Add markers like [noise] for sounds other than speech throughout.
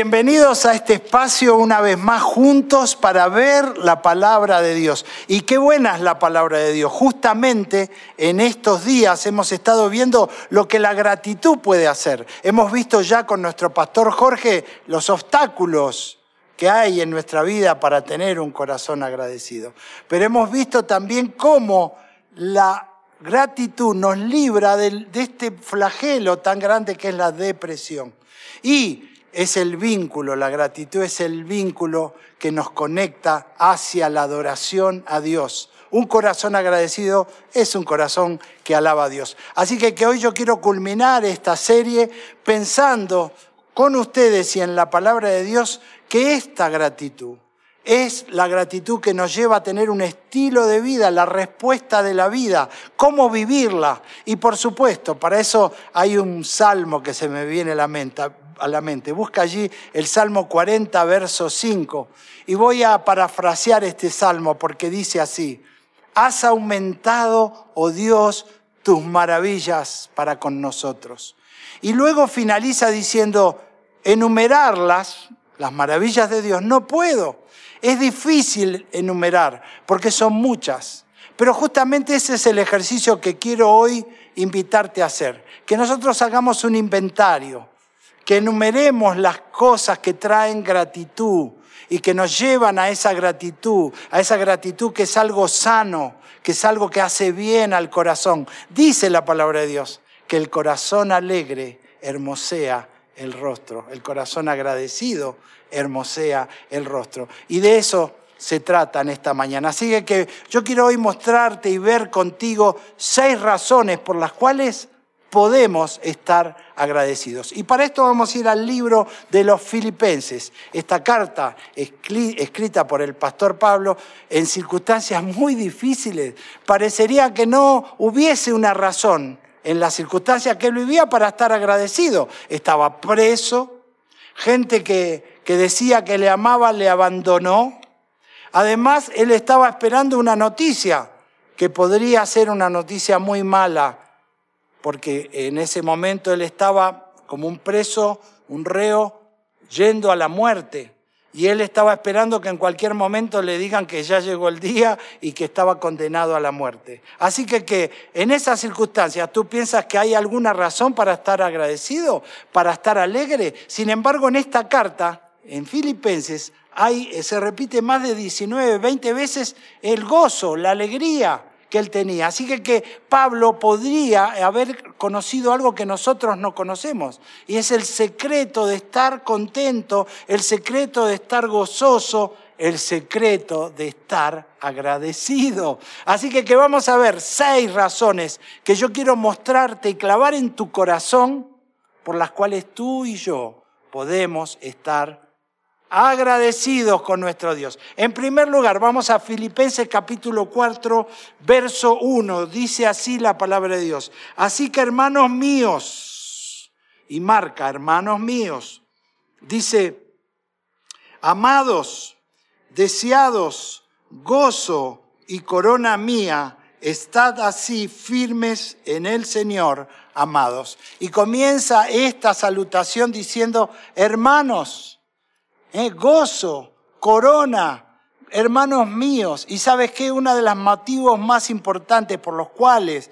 Bienvenidos a este espacio una vez más juntos para ver la palabra de Dios. Y qué buena es la palabra de Dios. Justamente en estos días hemos estado viendo lo que la gratitud puede hacer. Hemos visto ya con nuestro pastor Jorge los obstáculos que hay en nuestra vida para tener un corazón agradecido. Pero hemos visto también cómo la gratitud nos libra de, este flagelo tan grande que es la depresión. Y es el vínculo, la gratitud es el vínculo que nos conecta hacia la adoración a Dios. Un corazón agradecido es un corazón que alaba a Dios. Así que, que hoy yo quiero culminar esta serie pensando con ustedes y en la palabra de Dios que esta gratitud es la gratitud que nos lleva a tener un estilo de vida, la respuesta de la vida, cómo vivirla. Y por supuesto, para eso hay un salmo que se me viene a la mente a la mente. Busca allí el Salmo 40, verso 5. Y voy a parafrasear este salmo porque dice así, has aumentado, oh Dios, tus maravillas para con nosotros. Y luego finaliza diciendo, enumerarlas, las maravillas de Dios, no puedo. Es difícil enumerar porque son muchas. Pero justamente ese es el ejercicio que quiero hoy invitarte a hacer. Que nosotros hagamos un inventario que enumeremos las cosas que traen gratitud y que nos llevan a esa gratitud, a esa gratitud que es algo sano, que es algo que hace bien al corazón. Dice la palabra de Dios que el corazón alegre hermosea el rostro, el corazón agradecido hermosea el rostro. Y de eso se trata en esta mañana. Así que yo quiero hoy mostrarte y ver contigo seis razones por las cuales podemos estar agradecidos. Y para esto vamos a ir al libro de los filipenses. Esta carta escrita por el pastor Pablo en circunstancias muy difíciles. Parecería que no hubiese una razón en las circunstancias que él vivía para estar agradecido. Estaba preso, gente que, que decía que le amaba le abandonó. Además, él estaba esperando una noticia que podría ser una noticia muy mala porque en ese momento él estaba como un preso, un reo, yendo a la muerte. Y él estaba esperando que en cualquier momento le digan que ya llegó el día y que estaba condenado a la muerte. Así que, que en esas circunstancias tú piensas que hay alguna razón para estar agradecido, para estar alegre. Sin embargo, en esta carta, en Filipenses, hay, se repite más de 19, 20 veces el gozo, la alegría, que él tenía. Así que, que Pablo podría haber conocido algo que nosotros no conocemos. Y es el secreto de estar contento, el secreto de estar gozoso, el secreto de estar agradecido. Así que, que vamos a ver seis razones que yo quiero mostrarte y clavar en tu corazón por las cuales tú y yo podemos estar agradecidos con nuestro Dios. En primer lugar, vamos a Filipenses capítulo 4, verso 1. Dice así la palabra de Dios. Así que hermanos míos, y marca, hermanos míos, dice, amados, deseados, gozo y corona mía, estad así firmes en el Señor, amados. Y comienza esta salutación diciendo, hermanos, ¿eh? gozo, corona, hermanos míos. Y sabes que uno de los motivos más importantes por los cuales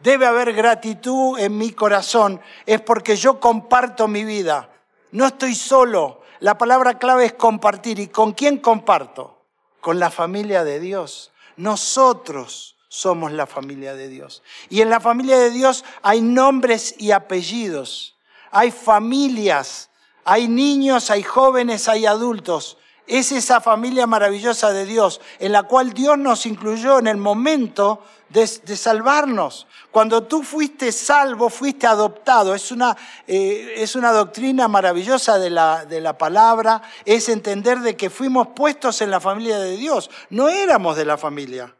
debe haber gratitud en mi corazón es porque yo comparto mi vida. No estoy solo. La palabra clave es compartir. ¿Y con quién comparto? Con la familia de Dios. Nosotros somos la familia de Dios. Y en la familia de Dios hay nombres y apellidos. Hay familias hay niños, hay jóvenes, hay adultos. Es esa familia maravillosa de Dios en la cual Dios nos incluyó en el momento de, salvarnos. Cuando tú fuiste salvo, fuiste adoptado. Es una, eh, es una doctrina maravillosa de la, de la palabra. Es entender de que fuimos puestos en la familia de Dios. No éramos de la familia.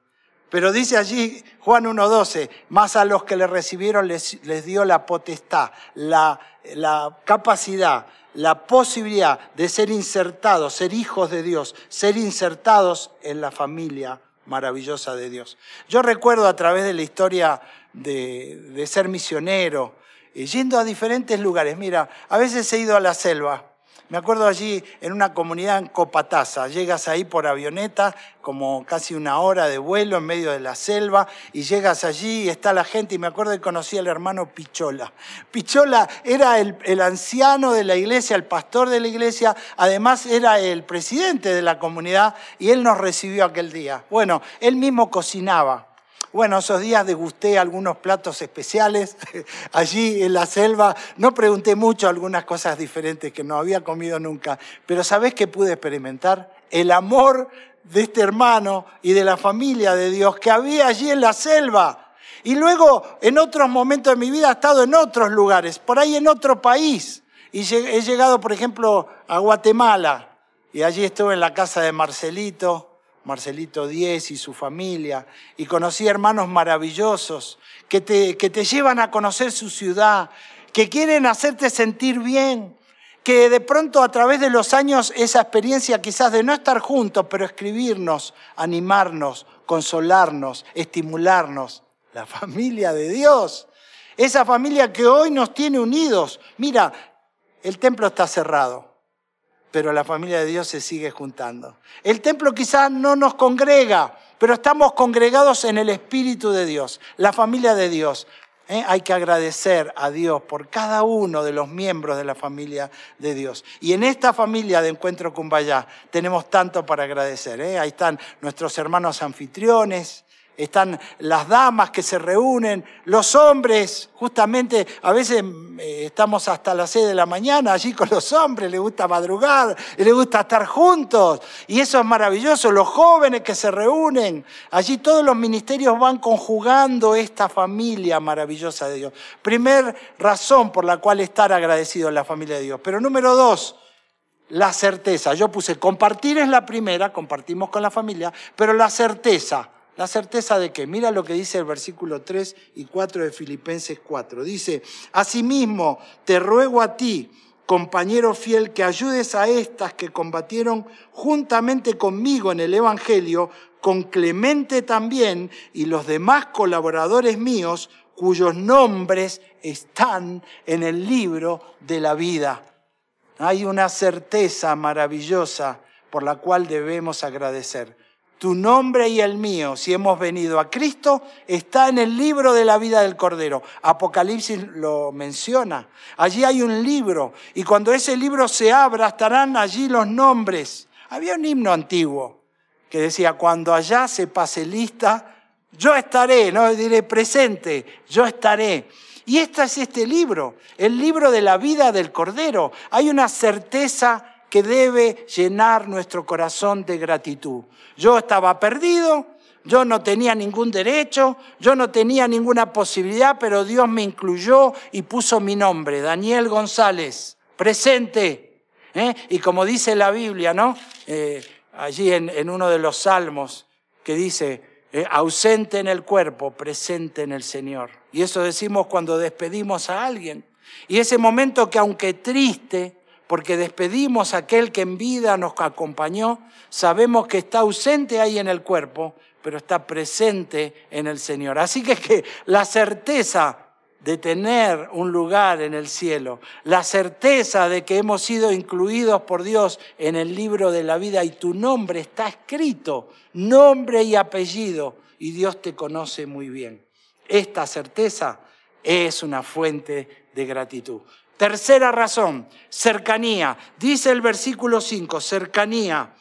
Pero dice allí Juan 1.12, más a los que le recibieron les, les dio la potestad, la, la capacidad, la posibilidad de ser insertados, ser hijos de Dios, ser insertados en la familia maravillosa de Dios. Yo recuerdo a través de la historia de, ser misionero, eh, yendo a diferentes lugares. Mira, a veces he ido a la selva Me acuerdo allí en una comunidad en Copataza, llegas ahí por avioneta, como casi una hora de vuelo en medio de la selva, y llegas allí y está la gente, y me acuerdo que conocí al hermano Pichola. Pichola era el, el anciano de la iglesia, el pastor de la iglesia, además era el presidente de la comunidad, y él nos recibió aquel día. Bueno, él mismo cocinaba. Bueno, esos días degusté algunos platos especiales [laughs] allí en la selva. No pregunté mucho algunas cosas diferentes que no había comido nunca, pero ¿sabés qué pude experimentar? El amor de este hermano y de la familia de Dios que había allí en la selva. Y luego, en otros momentos de mi vida, he estado en otros lugares, por ahí en otro país. Y he llegado, por ejemplo, a Guatemala. Y allí estuve en la casa de Marcelito, Marcelito Diez y su familia, y conocí hermanos maravillosos que te, que te llevan a conocer su ciudad, que quieren hacerte sentir bien, que de pronto a través de los años esa experiencia quizás de no estar juntos, pero escribirnos, animarnos, consolarnos, estimularnos, la familia de Dios, esa familia que hoy nos tiene unidos. Mira, el templo está cerrado, pero la familia de Dios se sigue juntando. El templo quizás no nos congrega, pero estamos congregados en el Espíritu de Dios, la familia de Dios. ¿eh? Hay que agradecer a Dios por cada uno de los miembros de la familia de Dios. Y en esta familia de Encuentro Cumbayá tenemos tanto para agradecer. ¿eh? Ahí están nuestros hermanos anfitriones, están las damas que se reúnen, los hombres, justamente a veces eh, estamos hasta las seis de la mañana allí con los hombres, les gusta madrugar, les gusta estar juntos, y eso es maravilloso, los jóvenes que se reúnen, allí todos los ministerios van conjugando esta familia maravillosa de Dios. Primer razón por la cual estar agradecido en la familia de Dios. Pero número dos, la certeza. Yo puse compartir es la primera, compartimos con la familia, pero la certeza la certeza de que, mira lo que dice el versículo 3 y 4 de Filipenses 4. Dice, asimismo, te ruego a ti, compañero fiel, que ayudes a estas que combatieron juntamente conmigo en el Evangelio, con Clemente también y los demás colaboradores míos, cuyos nombres están en el libro de la vida. Hay una certeza maravillosa por la cual debemos agradecer. Tu nombre y el mío, si hemos venido a Cristo, está en el libro de la vida del Cordero. Apocalipsis lo menciona. Allí hay un libro y cuando ese libro se abra estarán allí los nombres. Había un himno antiguo que decía, cuando allá se pase lista, yo estaré, no diré presente, yo estaré. Y este es este libro, el libro de la vida del Cordero. Hay una certeza que debe llenar nuestro corazón de gratitud. Yo estaba perdido, yo no tenía ningún derecho, yo no tenía ninguna posibilidad, pero Dios me incluyó y puso mi nombre, Daniel González, presente. ¿eh? Y como dice la Biblia, ¿no? Eh, allí en, uno de los salmos, que dice, eh, ausente en el cuerpo, presente en el Señor. Y eso decimos cuando despedimos a alguien. Y ese momento que aunque triste, porque despedimos a aquel que en vida nos acompañó, sabemos que está ausente ahí en el cuerpo, pero está presente en el Señor. Así que, que la certeza de tener un lugar en el cielo, la certeza de que hemos sido incluidos por Dios en el libro de la vida y tu nombre está escrito, nombre y apellido, y Dios te conoce muy bien. Esta certeza es una fuente de gratitud. Tercera razón, cercanía. Dice el versículo 5, cercanía.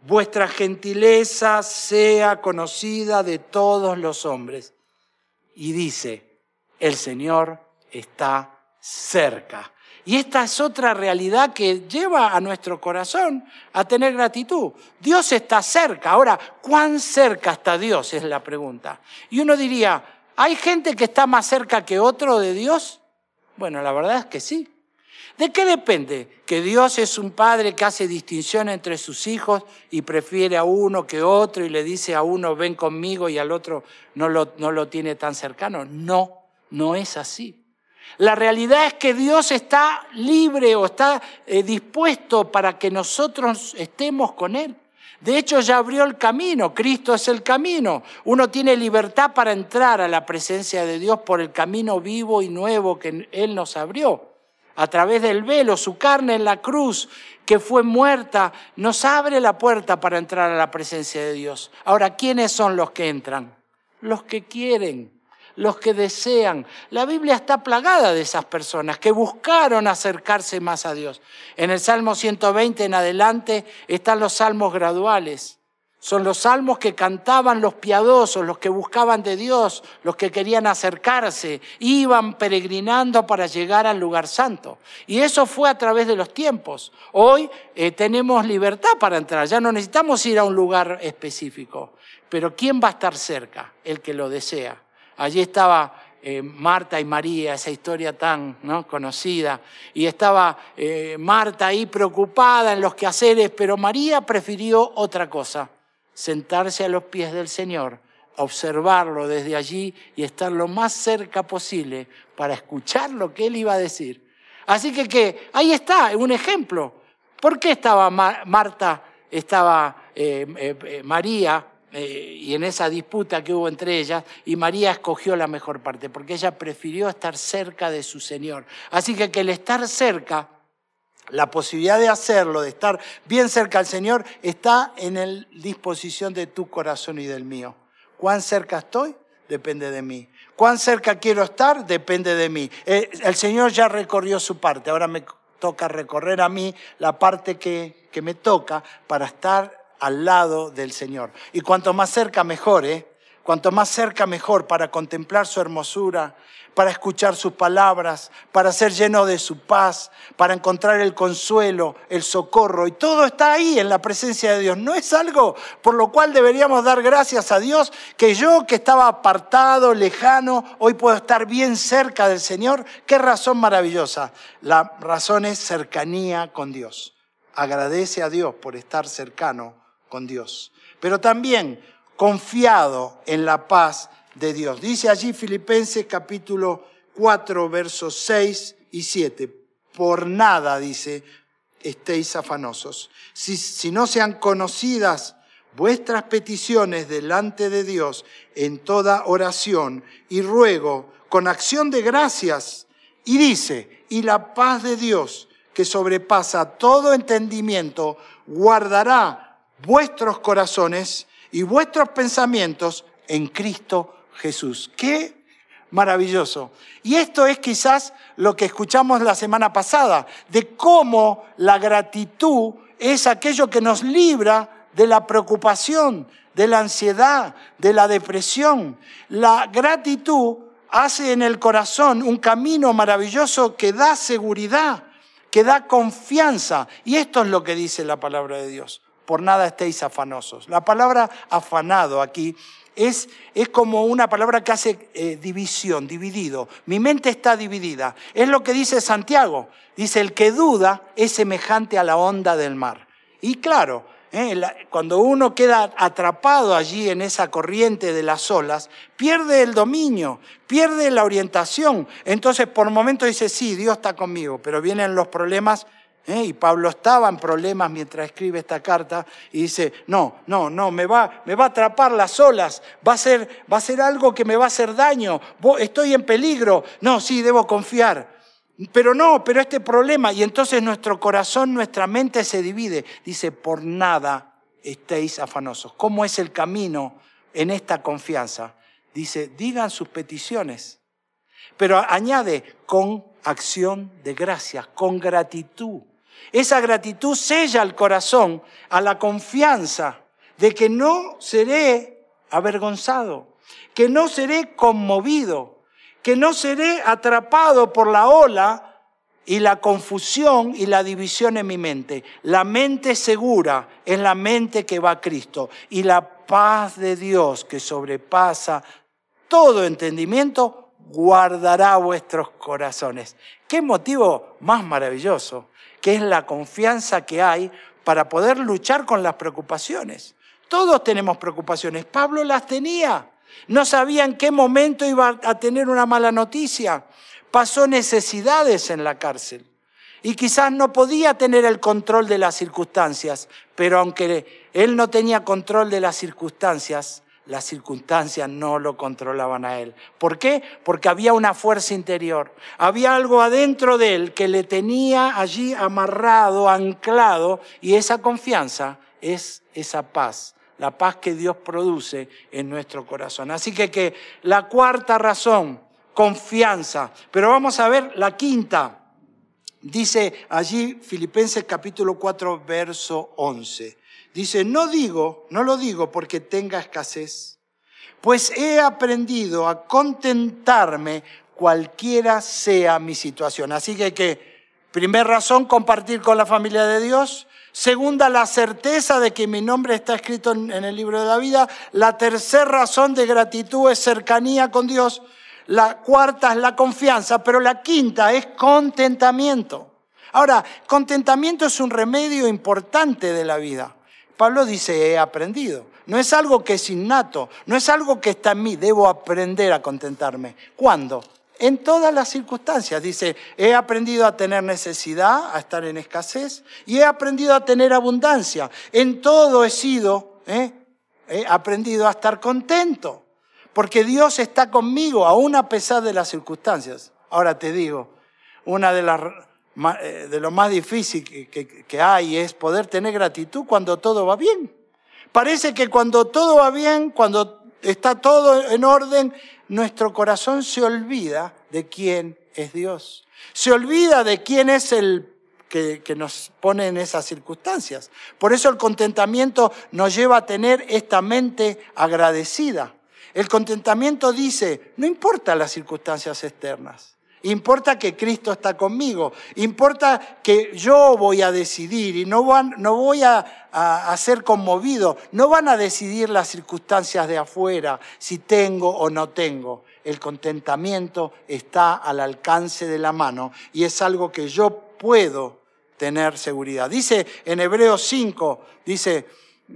Vuestra gentileza sea conocida de todos los hombres. Y dice, el Señor está cerca. Y esta es otra realidad que lleva a nuestro corazón a tener gratitud. Dios está cerca. Ahora, ¿cuán cerca está Dios? Es la pregunta. Y uno diría, ¿hay gente que está más cerca que otro de Dios? Bueno, la verdad es que sí. ¿De qué depende? Que Dios es un padre que hace distinción entre sus hijos y prefiere a uno que otro y le dice a uno ven conmigo y al otro no lo, no lo tiene tan cercano. No, no es así. La realidad es que Dios está libre o está eh, dispuesto para que nosotros estemos con Él. De hecho, ya abrió el camino, Cristo es el camino. Uno tiene libertad para entrar a la presencia de Dios por el camino vivo y nuevo que Él nos abrió. A través del velo, su carne en la cruz, que fue muerta, nos abre la puerta para entrar a la presencia de Dios. Ahora, ¿quiénes son los que entran? Los que quieren, los que desean. La Biblia está plagada de esas personas que buscaron acercarse más a Dios. En el Salmo 120 en adelante están los salmos graduales. Son los salmos que cantaban los piadosos, los que buscaban de Dios, los que querían acercarse, iban peregrinando para llegar al lugar santo. Y eso fue a través de los tiempos. Hoy eh, tenemos libertad para entrar, ya no necesitamos ir a un lugar específico. Pero ¿quién va a estar cerca? El que lo desea. Allí estaba eh, Marta y María, esa historia tan ¿no? conocida, y estaba eh, Marta ahí preocupada en los quehaceres, pero María prefirió otra cosa sentarse a los pies del Señor, observarlo desde allí y estar lo más cerca posible para escuchar lo que Él iba a decir. Así que, ahí está, un ejemplo. ¿Por qué estaba Marta, estaba eh, eh, eh, y en esa disputa que hubo entre ellas, y María escogió la mejor parte, porque ella prefirió estar cerca de su Señor. Así que que el estar cerca la posibilidad de hacerlo, de estar bien cerca al Señor, está en la disposición de tu corazón y del mío. ¿Cuán cerca estoy? Depende de mí. ¿Cuán cerca quiero estar? Depende de mí. Eh, el Señor ya recorrió su parte, ahora me toca recorrer a mí la parte que, que me toca para estar al lado del Señor. Y cuanto más cerca, mejor, ¿eh? Cuanto más cerca, mejor para contemplar su hermosura, para escuchar sus palabras, para ser lleno de su paz, para encontrar el consuelo, el socorro. Y todo está ahí en la presencia de Dios. No es algo por lo cual deberíamos dar gracias a Dios que yo que estaba apartado, lejano, hoy puedo estar bien cerca del Señor. Qué razón maravillosa. La razón es cercanía con Dios. Agradece a Dios por estar cercano con Dios. Pero también confiado en la paz de Dios. Dice allí Filipenses capítulo 4, versos 6 y 7. Por nada, dice, estéis afanosos. Si, si no sean conocidas vuestras peticiones delante de Dios en toda oración y ruego con acción de gracias. Y dice, y la paz de Dios, que sobrepasa todo entendimiento, guardará vuestros corazones y vuestros pensamientos en Cristo Jesús. Qué maravilloso. Y esto es quizás lo que escuchamos la semana pasada, de cómo la gratitud es aquello que nos libra de la preocupación, de la ansiedad, de la depresión. La gratitud hace en el corazón un camino maravilloso que da seguridad, que da confianza. Y esto es lo que dice la palabra de Dios. Por nada estéis afanosos. La palabra afanado aquí es, es como una palabra que hace eh, división, dividido. Mi mente está dividida. Es lo que dice Santiago. Dice, el que duda es semejante a la onda del mar. Y claro, eh, cuando uno queda atrapado allí en esa corriente de las olas, pierde el dominio, pierde la orientación. Entonces por momentos dice, sí, Dios está conmigo, pero vienen los problemas ¿eh? Y Pablo estaba en problemas mientras escribe esta carta y dice, no, no, no, me va, me va a atrapar las olas, va a, ser, va a ser algo que me va a hacer daño, estoy en peligro, no, sí, debo confiar. Pero no, pero este problema, y entonces nuestro corazón, nuestra mente se divide. Dice, por nada estéis afanosos. ¿Cómo es el camino en esta confianza? Dice, digan sus peticiones. Pero añade, con acción de gracias, con gratitud. Esa gratitud sella el corazón a la confianza de que no seré avergonzado, que no seré conmovido, que no seré atrapado por la ola y la confusión y la división en mi mente. La mente segura es la mente que va a Cristo y la paz de Dios que sobrepasa todo entendimiento guardará vuestros corazones. ¿Qué motivo más maravilloso? que es la confianza que hay para poder luchar con las preocupaciones. Todos tenemos preocupaciones. Pablo las tenía. No sabía en qué momento iba a tener una mala noticia. Pasó necesidades en la cárcel. Y quizás no podía tener el control de las circunstancias, pero aunque él no tenía control de las circunstancias, las circunstancias no lo controlaban a él. ¿Por qué? Porque había una fuerza interior, había algo adentro de él que le tenía allí amarrado, anclado, y esa confianza es esa paz, la paz que Dios produce en nuestro corazón. Así que, que la cuarta razón, confianza. Pero vamos a ver la quinta. Dice allí Filipenses capítulo 4, verso 11. Dice, no digo, no lo digo porque tenga escasez, pues he aprendido a contentarme cualquiera sea mi situación. Así que, que primer razón, compartir con la familia de Dios. Segunda, la certeza de que mi nombre está escrito en el libro de la vida. La tercera razón de gratitud es cercanía con Dios. La cuarta es la confianza, pero la quinta es contentamiento. Ahora, contentamiento es un remedio importante de la vida. Pablo dice, he aprendido. No es algo que es innato, no es algo que está en mí, debo aprender a contentarme. ¿Cuándo? En todas las circunstancias. Dice, he aprendido a tener necesidad, a estar en escasez, y he aprendido a tener abundancia. En todo he sido, ¿eh? he aprendido a estar contento, porque Dios está conmigo, aún a pesar de las circunstancias. Ahora te digo, una de las de lo más difícil que, hay es poder tener gratitud cuando todo va bien. Parece que cuando todo va bien, cuando está todo en orden, nuestro corazón se olvida de quién es Dios. Se olvida de quién es el que, que, nos pone en esas circunstancias. Por eso el contentamiento nos lleva a tener esta mente agradecida. El contentamiento dice, no importa las circunstancias externas. Importa que Cristo está conmigo. Importa que yo voy a decidir y no, no voy a, a, ser conmovido. No van a decidir las circunstancias de afuera, si tengo o no tengo. El contentamiento está al alcance de la mano y es algo que yo puedo tener seguridad. Dice en Hebreos 5, dice,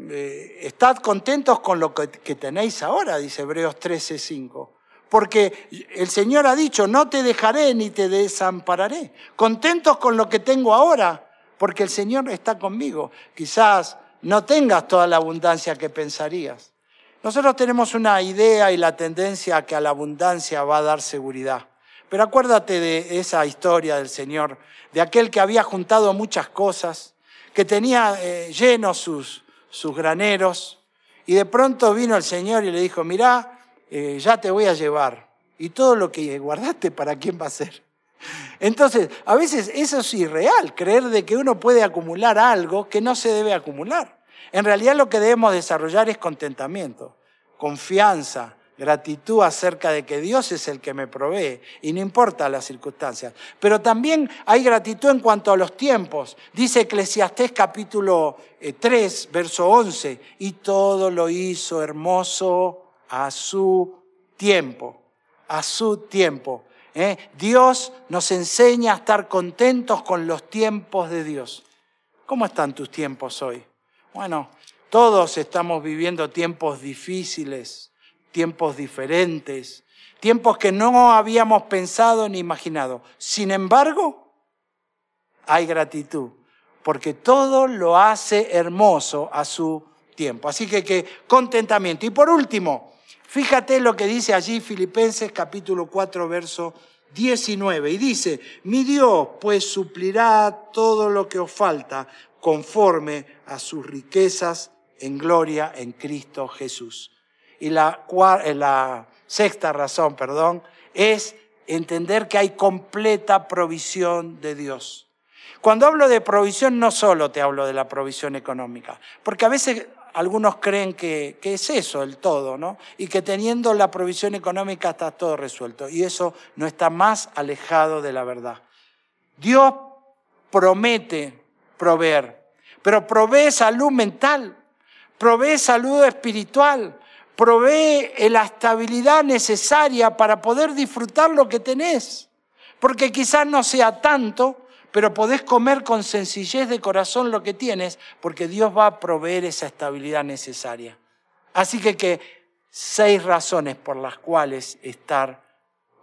eh, estad contentos con lo que, que tenéis ahora, dice Hebreos 13, 5 porque el Señor ha dicho, no te dejaré ni te desampararé. Contentos con lo que tengo ahora, porque el Señor está conmigo. Quizás no tengas toda la abundancia que pensarías. Nosotros tenemos una idea y la tendencia a que a la abundancia va a dar seguridad. Pero acuérdate de esa historia del Señor, de aquel que había juntado muchas cosas, que tenía eh, llenos sus, sus graneros, y de pronto vino el Señor y le dijo, mirá, eh, ya te voy a llevar. Y todo lo que guardaste, ¿para quién va a ser? Entonces, a veces eso es irreal, creer de que uno puede acumular algo que no se debe acumular. En realidad lo que debemos desarrollar es contentamiento, confianza, gratitud acerca de que Dios es el que me provee y no importa las circunstancias. Pero también hay gratitud en cuanto a los tiempos. Dice Eclesiastés capítulo 3, eh, verso 11, y todo lo hizo hermoso a su tiempo, a su tiempo. ¿eh? Dios nos enseña a estar contentos con los tiempos de Dios. ¿Cómo están tus tiempos hoy? Bueno, todos estamos viviendo tiempos difíciles, tiempos diferentes, tiempos que no habíamos pensado ni imaginado. Sin embargo, hay gratitud, porque todo lo hace hermoso a su tiempo. Así que, que contentamiento. Y por último, Fíjate lo que dice allí Filipenses capítulo 4, verso 19. Y dice, mi Dios pues suplirá todo lo que os falta conforme a sus riquezas en gloria en Cristo Jesús. Y la, eh, la sexta razón, perdón, es entender que hay completa provisión de Dios. Cuando hablo de provisión, no solo te hablo de la provisión económica, porque a veces algunos creen que, es eso el todo, ¿no? Y que teniendo la provisión económica está todo resuelto. Y eso no está más alejado de la verdad. Dios promete proveer, pero provee salud mental, provee salud espiritual, provee la estabilidad necesaria para poder disfrutar lo que tenés. Porque quizás no sea tanto, pero podés comer con sencillez de corazón lo que tienes, porque Dios va a proveer esa estabilidad necesaria. Así que, que seis razones por las cuales estar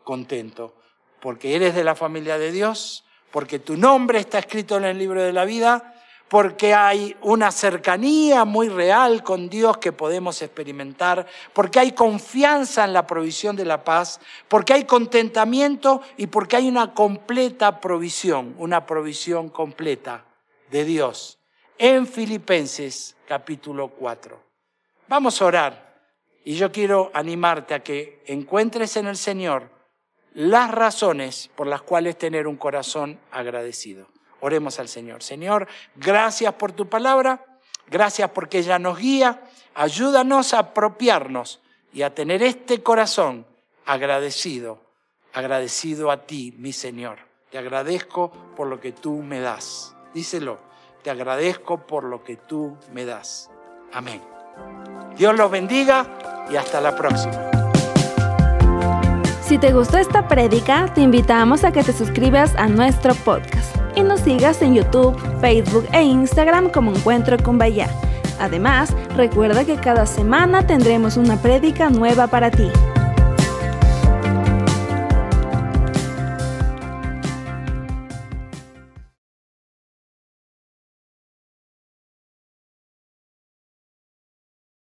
contento. Porque eres de la familia de Dios, porque tu nombre está escrito en el libro de la vida, porque hay una cercanía muy real con Dios que podemos experimentar, porque hay confianza en la provisión de la paz, porque hay contentamiento y porque hay una completa provisión, una provisión completa de Dios en Filipenses capítulo 4. Vamos a orar y yo quiero animarte a que encuentres en el Señor las razones por las cuales tener un corazón agradecido. Oremos al Señor. Señor, gracias por tu palabra, gracias porque ella nos guía, ayúdanos a apropiarnos y a tener este corazón agradecido, agradecido a ti, mi Señor. Te agradezco por lo que tú me das. Díselo, te agradezco por lo que tú me das. Amén. Dios los bendiga y hasta la próxima. Si te gustó esta prédica, te invitamos a que te suscribas a nuestro podcast y nos sigas en YouTube, Facebook e Instagram como Encuentro con Bahía. Además, recuerda que cada semana tendremos una prédica nueva para ti.